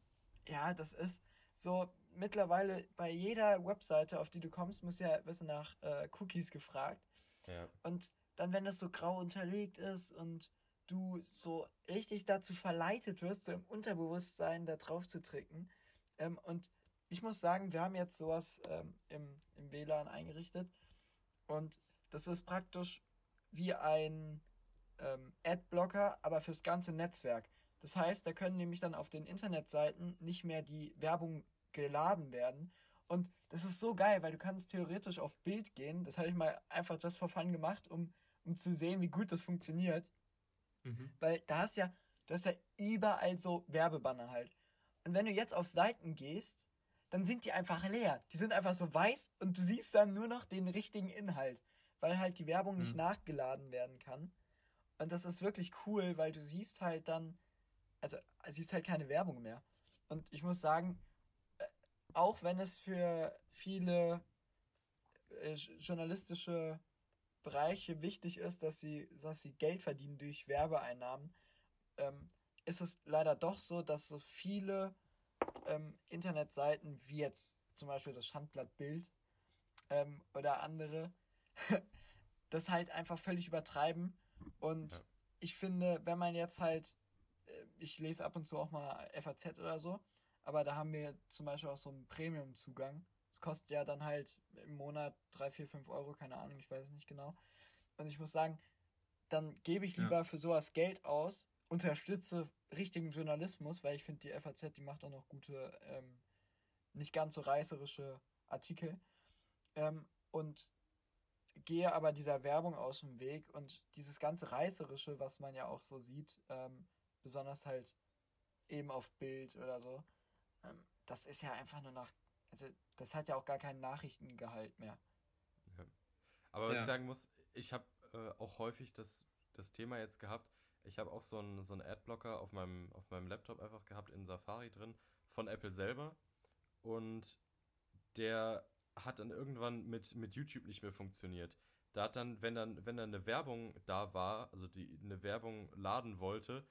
S3: Ja, das ist so mittlerweile bei jeder Webseite, auf die du kommst, muss ja wirst du nach äh, Cookies gefragt. Ja. Und dann, wenn das so grau unterlegt ist und du so richtig dazu verleitet wirst, so im Unterbewusstsein da drauf zu tricken. Ähm, und ich muss sagen, wir haben jetzt sowas ähm, im, im WLAN eingerichtet. Und das ist praktisch wie ein ähm, Adblocker, aber fürs ganze Netzwerk. Das heißt, da können nämlich dann auf den Internetseiten nicht mehr die Werbung geladen werden. Und das ist so geil, weil du kannst theoretisch auf Bild gehen. Das habe ich mal einfach just for fun gemacht, um, um zu sehen, wie gut das funktioniert. Mhm. Weil da hast ja, du hast ja überall so Werbebanner halt. Und wenn du jetzt auf Seiten gehst, dann sind die einfach leer. Die sind einfach so weiß und du siehst dann nur noch den richtigen Inhalt, weil halt die Werbung mhm. nicht nachgeladen werden kann. Und das ist wirklich cool, weil du siehst halt dann, also siehst halt keine Werbung mehr. Und ich muss sagen, äh, auch wenn es für viele äh, journalistische Bereiche wichtig ist, dass sie, dass sie Geld verdienen durch Werbeeinnahmen, ähm, ist es leider doch so, dass so viele ähm, Internetseiten wie jetzt zum Beispiel das Schandblatt Bild ähm, oder andere das halt einfach völlig übertreiben und ja. ich finde, wenn man jetzt halt, ich lese ab und zu auch mal FAZ oder so, aber da haben wir zum Beispiel auch so einen Premium-Zugang. Das kostet ja dann halt im Monat 3, 4, 5 Euro, keine Ahnung, ich weiß es nicht genau. Und ich muss sagen, dann gebe ich lieber ja. für sowas Geld aus, unterstütze richtigen Journalismus, weil ich finde, die FAZ, die macht auch noch gute, ähm, nicht ganz so reißerische Artikel. Ähm, und gehe aber dieser Werbung aus dem Weg und dieses ganze Reißerische, was man ja auch so sieht, ähm, besonders halt eben auf Bild oder so, ähm, das ist ja einfach nur noch, also das hat ja auch gar keinen Nachrichtengehalt mehr.
S2: Ja. Aber was ja. ich sagen muss, ich habe äh, auch häufig das, das Thema jetzt gehabt, ich habe auch so einen so Adblocker auf meinem, auf meinem Laptop einfach gehabt in Safari drin, von Apple selber und der hat dann irgendwann mit, mit YouTube nicht mehr funktioniert. Da hat dann, wenn dann, wenn dann eine Werbung da war, also die eine Werbung laden wollte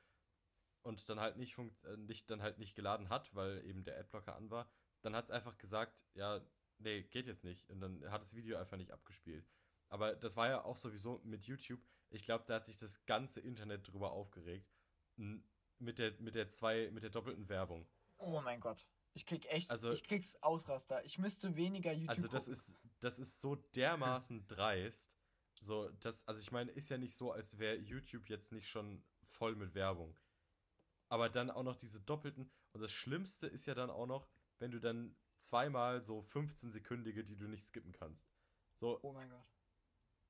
S2: und dann halt nicht funkt, äh, nicht, dann halt nicht geladen hat, weil eben der Adblocker an war, dann hat es einfach gesagt, ja, nee, geht jetzt nicht. Und dann hat das Video einfach nicht abgespielt. Aber das war ja auch sowieso mit YouTube. Ich glaube, da hat sich das ganze Internet drüber aufgeregt. mit der, mit der zwei, mit der doppelten Werbung.
S3: Oh mein Gott. Ich krieg echt, also, ich krieg's Ausraster. Ich müsste weniger YouTube
S2: Also das gucken. ist, das ist so dermaßen dreist. So, das, also ich meine, ist ja nicht so, als wäre YouTube jetzt nicht schon voll mit Werbung. Aber dann auch noch diese doppelten. Und das Schlimmste ist ja dann auch noch, wenn du dann zweimal so 15-sekündige, die du nicht skippen kannst. So.
S3: Oh mein Gott.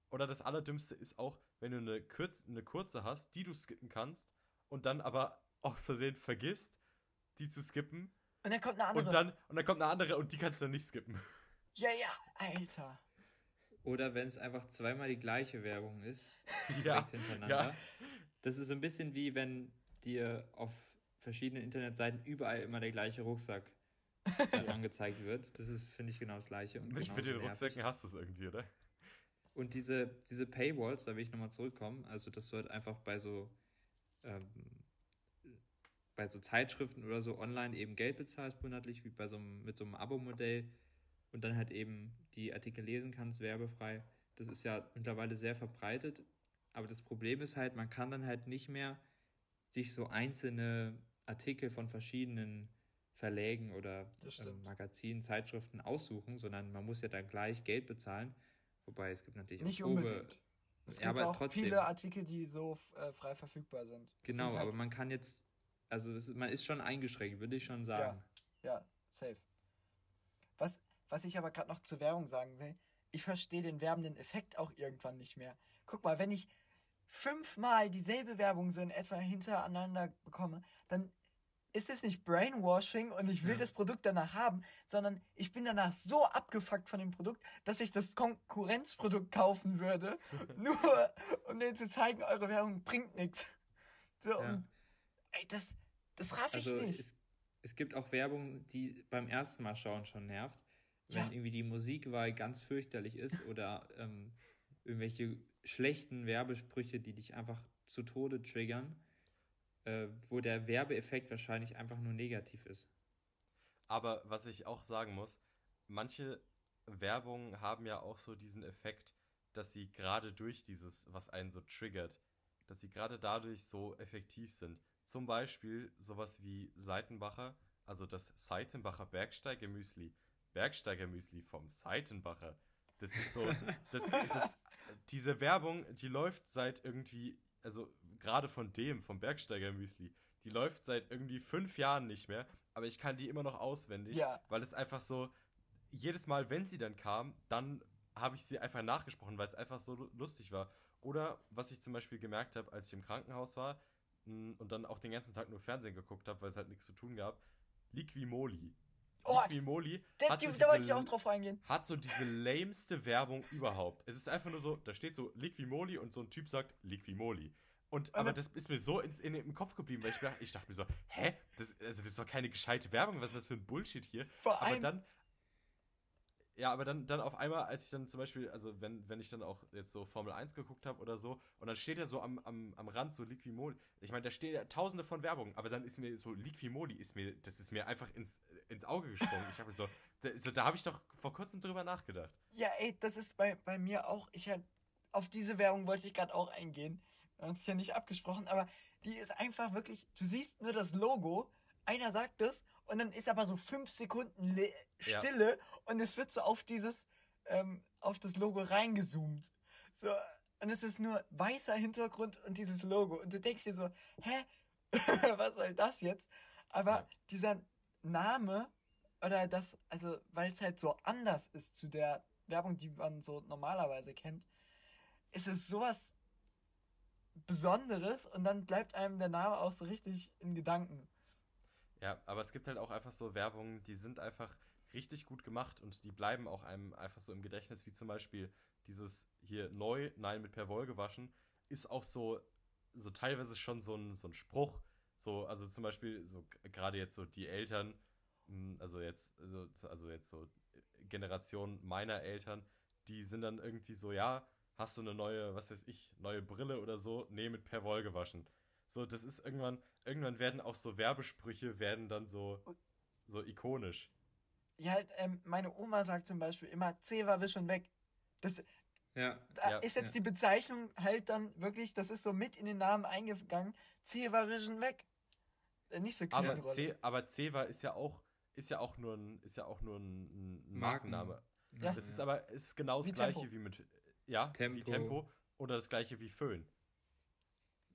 S2: Oder das Allerdümmste ist auch, wenn du eine, Kürz, eine kurze hast, die du skippen kannst und dann aber aus Versehen vergisst, die zu skippen.
S3: Und dann kommt eine andere.
S2: Und dann, und dann kommt eine andere und die kannst du dann nicht skippen.
S3: Ja, ja, Alter.
S1: Oder wenn es einfach zweimal die gleiche Werbung ist, ja, hintereinander. Ja. Das ist so ein bisschen wie wenn dir auf verschiedenen Internetseiten überall immer der gleiche Rucksack angezeigt wird. Das ist, finde ich, genau das gleiche. Und
S2: mit, mit den Rucksäcken hast du es irgendwie, oder?
S1: Und diese, diese Paywalls, da will ich nochmal zurückkommen, also dass du halt einfach bei so ähm, bei so Zeitschriften oder so online eben Geld bezahlst monatlich, wie bei so einem, mit so einem Abo-Modell und dann halt eben die Artikel lesen kannst, werbefrei. Das ist ja mittlerweile sehr verbreitet. Aber das Problem ist halt, man kann dann halt nicht mehr sich so einzelne Artikel von verschiedenen Verlägen oder ähm, Magazinen, Zeitschriften aussuchen, sondern man muss ja dann gleich Geld bezahlen. Wobei es gibt natürlich
S3: nicht auch Probe, unbedingt. Es ja, gibt auch trotzdem. viele Artikel, die so äh, frei verfügbar sind.
S1: Genau, sind halt aber man kann jetzt, also ist, man ist schon eingeschränkt, würde ich schon sagen.
S3: Ja, ja safe. Was, was ich aber gerade noch zur Werbung sagen will, ich verstehe den werbenden Effekt auch irgendwann nicht mehr. Guck mal, wenn ich fünfmal dieselbe Werbung so in etwa hintereinander bekomme, dann ist es nicht Brainwashing und ich will ja. das Produkt danach haben, sondern ich bin danach so abgefuckt von dem Produkt, dass ich das Konkurrenzprodukt kaufen würde, nur um denen zu zeigen, eure Werbung bringt nichts. So, ja. und, ey, das, das raff ich also nicht.
S1: Es, es gibt auch Werbung, die beim ersten Mal schauen schon nervt. Wenn ja. irgendwie die Musikwahl ganz fürchterlich ist oder ähm, irgendwelche schlechten Werbesprüche, die dich einfach zu Tode triggern äh, wo der Werbeeffekt wahrscheinlich einfach nur negativ ist.
S2: Aber was ich auch sagen muss, manche Werbungen haben ja auch so diesen Effekt, dass sie gerade durch dieses, was einen so triggert, dass sie gerade dadurch so effektiv sind. Zum Beispiel sowas wie Seitenbacher, also das Seitenbacher Bergsteigermüsli. Bergsteigermüsli vom Seitenbacher. Das ist so, das, das, diese Werbung, die läuft seit irgendwie, also gerade von dem, vom Bergsteiger-Müsli, die läuft seit irgendwie fünf Jahren nicht mehr, aber ich kann die immer noch auswendig, ja. weil es einfach so, jedes Mal, wenn sie dann kam, dann habe ich sie einfach nachgesprochen, weil es einfach so lustig war. Oder was ich zum Beispiel gemerkt habe, als ich im Krankenhaus war mm, und dann auch den ganzen Tag nur Fernsehen geguckt habe, weil es halt nichts zu tun gab, Liquimoli. Oh, Liquimoli hat, so da wollte ich auch drauf eingehen. hat so diese lameste Werbung überhaupt. Es ist einfach nur so, da steht so Liquimoli und so ein Typ sagt Liquimoli. Und, aber das ist mir so ins, in, im Kopf geblieben, weil ich, ich dachte mir so, hä? Das, also das ist doch keine gescheite Werbung, was ist das für ein Bullshit hier? Vor allem, aber dann, ja, aber dann, dann auf einmal, als ich dann zum Beispiel, also wenn, wenn ich dann auch jetzt so Formel 1 geguckt habe oder so, und dann steht er so am, am, am Rand so Liquimoli. Ich meine, da stehen ja tausende von Werbungen, aber dann ist mir so Liquimoli, ist mir, das ist mir einfach ins, ins Auge gesprungen. Ich habe so, da, so, da habe ich doch vor kurzem drüber nachgedacht.
S3: Ja, ey, das ist bei, bei mir auch, ich hab, auf diese Werbung wollte ich gerade auch eingehen. Wir haben uns ja nicht abgesprochen, aber die ist einfach wirklich, du siehst nur das Logo, einer sagt es und dann ist aber so fünf Sekunden Le Stille ja. und es wird so auf dieses, ähm, auf das Logo reingezoomt. So, und es ist nur weißer Hintergrund und dieses Logo. Und du denkst dir so, hä? Was soll das jetzt? Aber ja. dieser Name oder das, also weil es halt so anders ist zu der Werbung, die man so normalerweise kennt, ist es sowas Besonderes und dann bleibt einem der Name auch so richtig in Gedanken.
S2: Ja, aber es gibt halt auch einfach so Werbungen, die sind einfach richtig gut gemacht und die bleiben auch einem einfach so im Gedächtnis, wie zum Beispiel dieses hier neu, nein, mit per Woll gewaschen, ist auch so, so teilweise schon so ein, so ein Spruch. So, also zum Beispiel, so gerade jetzt so die Eltern, hm, also jetzt, also, also jetzt so Generation meiner Eltern, die sind dann irgendwie so, ja, hast du eine neue, was weiß ich, neue Brille oder so? Nee, mit Perwoll gewaschen. So, das ist irgendwann, irgendwann werden auch so Werbesprüche werden dann so, so ikonisch.
S3: Ja, halt, ähm, meine Oma sagt zum Beispiel immer, Zewa wisch und weg. Das, Ja. Da ja, ist jetzt ja. die Bezeichnung halt dann wirklich, das ist so mit in den Namen eingegangen. Ceva Vision weg.
S2: Äh, nicht so aber, C, aber Ceva ist ja auch ist ja auch nur ein ist ja auch nur ein, ein Markenname. Ja. Das ist aber ist genau das wie gleiche Tempo. wie mit ja, Tempo. wie Tempo oder das gleiche wie Föhn.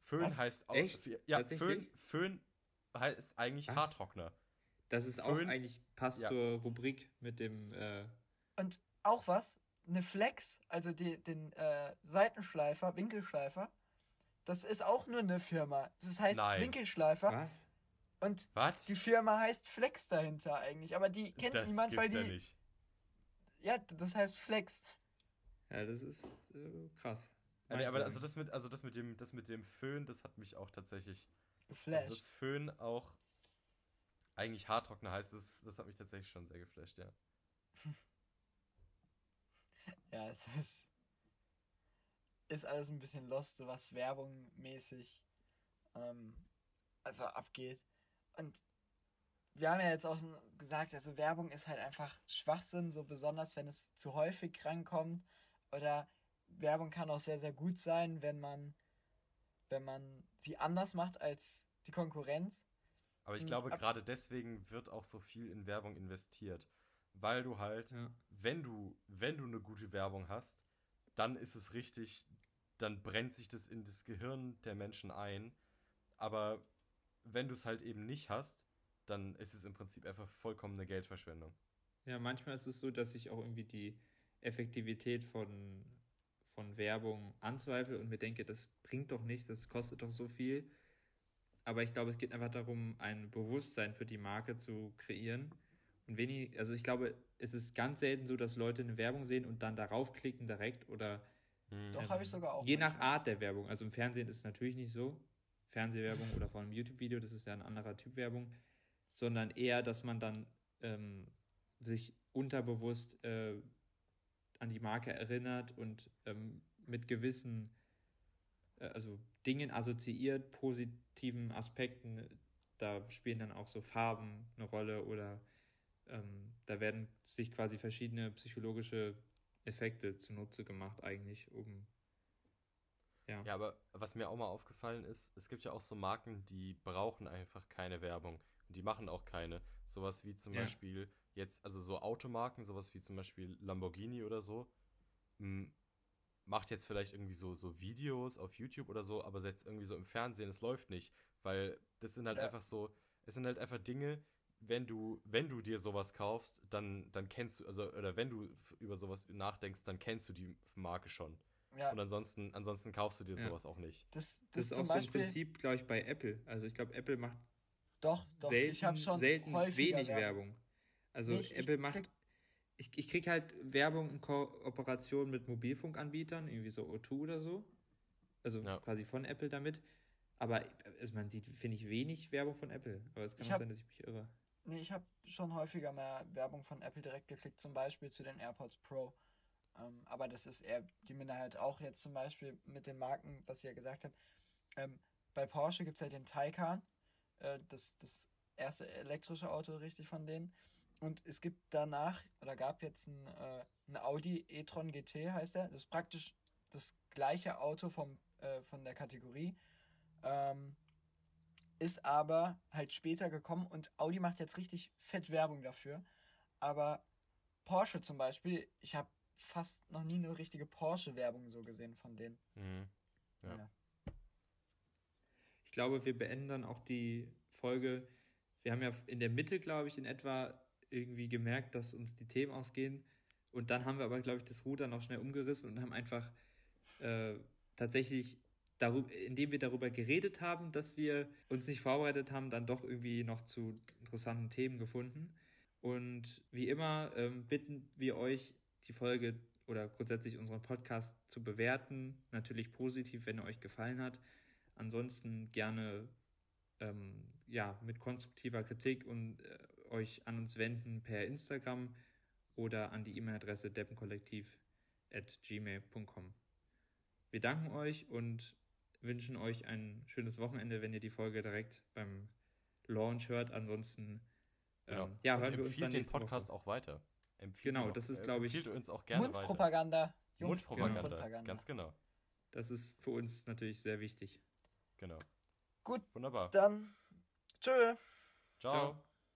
S2: Föhn Was? heißt auch Echt? ja, Föhn, Föhn heißt eigentlich Was? Haartrockner.
S1: Das ist Föhn, auch eigentlich passt ja. zur Rubrik mit dem äh
S3: Und auch was, eine Flex, also die, den äh, Seitenschleifer, Winkelschleifer, das ist auch nur eine Firma. Das heißt Nein. Winkelschleifer. Was? Und Was? die Firma heißt Flex dahinter eigentlich, aber die kennt das niemand, weil die. Ja, nicht. ja, das heißt Flex.
S1: Ja, das ist äh, krass.
S2: Ja, nee, aber also das mit, also das mit dem, das mit dem Föhn, das hat mich auch tatsächlich. Geflasht. Also das Föhn auch eigentlich Haartrockner heißt, das, das hat mich tatsächlich schon sehr geflasht, ja.
S3: ja, es ist, ist alles ein bisschen lost, so was Werbung mäßig ähm, also abgeht. Und wir haben ja jetzt auch gesagt, also Werbung ist halt einfach Schwachsinn, so besonders wenn es zu häufig rankommt. Oder Werbung kann auch sehr, sehr gut sein, wenn man, wenn man sie anders macht als die Konkurrenz.
S2: Aber ich glaube, gerade deswegen wird auch so viel in Werbung investiert. Weil du halt, ja. wenn du, wenn du eine gute Werbung hast, dann ist es richtig, dann brennt sich das in das Gehirn der Menschen ein. Aber wenn du es halt eben nicht hast, dann ist es im Prinzip einfach vollkommene Geldverschwendung.
S1: Ja, manchmal ist es so, dass ich auch irgendwie die Effektivität von, von Werbung anzweifle und mir denke, das bringt doch nichts, das kostet doch so viel. Aber ich glaube, es geht einfach darum, ein Bewusstsein für die Marke zu kreieren. Und wenig, also ich glaube, es ist ganz selten so, dass Leute eine Werbung sehen und dann darauf klicken direkt oder.
S3: Hm. Doch, ähm, habe ich sogar auch.
S1: Je nach Art der Werbung. Also im Fernsehen ist es natürlich nicht so. Fernsehwerbung oder vor einem YouTube-Video, das ist ja ein anderer Typ Werbung, sondern eher, dass man dann ähm, sich unterbewusst äh, an die Marke erinnert und ähm, mit gewissen äh, also Dingen assoziiert, positiven Aspekten. Da spielen dann auch so Farben eine Rolle oder ähm, da werden sich quasi verschiedene psychologische Effekte zunutze gemacht, eigentlich, um
S2: ja. ja, aber was mir auch mal aufgefallen ist, es gibt ja auch so Marken, die brauchen einfach keine Werbung. Und die machen auch keine. Sowas wie zum ja. Beispiel jetzt, also so Automarken, sowas wie zum Beispiel Lamborghini oder so, macht jetzt vielleicht irgendwie so, so Videos auf YouTube oder so, aber jetzt irgendwie so im Fernsehen, es läuft nicht. Weil das sind halt ja. einfach so, es sind halt einfach Dinge, wenn du, wenn du dir sowas kaufst, dann, dann kennst du, also, oder wenn du über sowas nachdenkst, dann kennst du die Marke schon. Ja. Und ansonsten, ansonsten kaufst du dir ja. sowas auch nicht.
S1: Das, das, das ist auch Beispiel, so ein Prinzip, glaube ich, bei Apple. Also ich glaube, Apple macht
S3: doch, doch,
S1: selten, ich schon selten wenig Werbung. Also nee, Apple ich macht. Krieg, ich, ich krieg halt Werbung in Kooperation mit Mobilfunkanbietern, irgendwie so O2 oder so. Also ja. quasi von Apple damit. Aber also man sieht, finde ich, wenig Werbung von Apple. Aber es kann auch sein, dass ich mich irre.
S3: Nee, ich habe schon häufiger mehr Werbung von Apple direkt geklickt, zum Beispiel zu den AirPods Pro. Ähm, aber das ist eher die Minderheit. Auch jetzt zum Beispiel mit den Marken, was ich ja gesagt habe. Ähm, bei Porsche gibt es ja den Taycan, äh, das, das erste elektrische Auto richtig von denen. Und es gibt danach, oder gab jetzt ein, äh, ein Audi e-tron GT, heißt der. Das ist praktisch das gleiche Auto vom, äh, von der Kategorie. Ähm, ist aber halt später gekommen und Audi macht jetzt richtig fett Werbung dafür. Aber Porsche zum Beispiel, ich habe fast noch nie eine richtige Porsche-Werbung so gesehen von denen. Mhm. Ja. ja.
S1: Ich glaube, wir beenden dann auch die Folge. Wir haben ja in der Mitte, glaube ich, in etwa irgendwie gemerkt, dass uns die Themen ausgehen. Und dann haben wir aber, glaube ich, das Ruder noch schnell umgerissen und haben einfach äh, tatsächlich, darüber, indem wir darüber geredet haben, dass wir uns nicht vorbereitet haben, dann doch irgendwie noch zu interessanten Themen gefunden. Und wie immer ähm, bitten wir euch, die Folge oder grundsätzlich unseren Podcast zu bewerten. Natürlich positiv, wenn er euch gefallen hat. Ansonsten gerne ähm, ja, mit konstruktiver Kritik und äh, euch an uns wenden per Instagram oder an die E-Mail-Adresse deppenkollektiv.gmail.com. Wir danken euch und wünschen euch ein schönes Wochenende, wenn ihr die Folge direkt beim Launch hört. Ansonsten
S2: genau. ähm, ja, hören wir uns dann den Podcast Woche. auch weiter.
S1: Empfiehlt genau, das ist, glaube ich.
S2: uns auch gerne
S3: Mundpropaganda.
S2: Mundpropaganda. Mundpropaganda. Ganz genau.
S1: Das ist für uns natürlich sehr wichtig.
S2: Genau.
S3: Gut.
S2: Wunderbar.
S3: Dann tschö.
S2: Ciao. Ciao.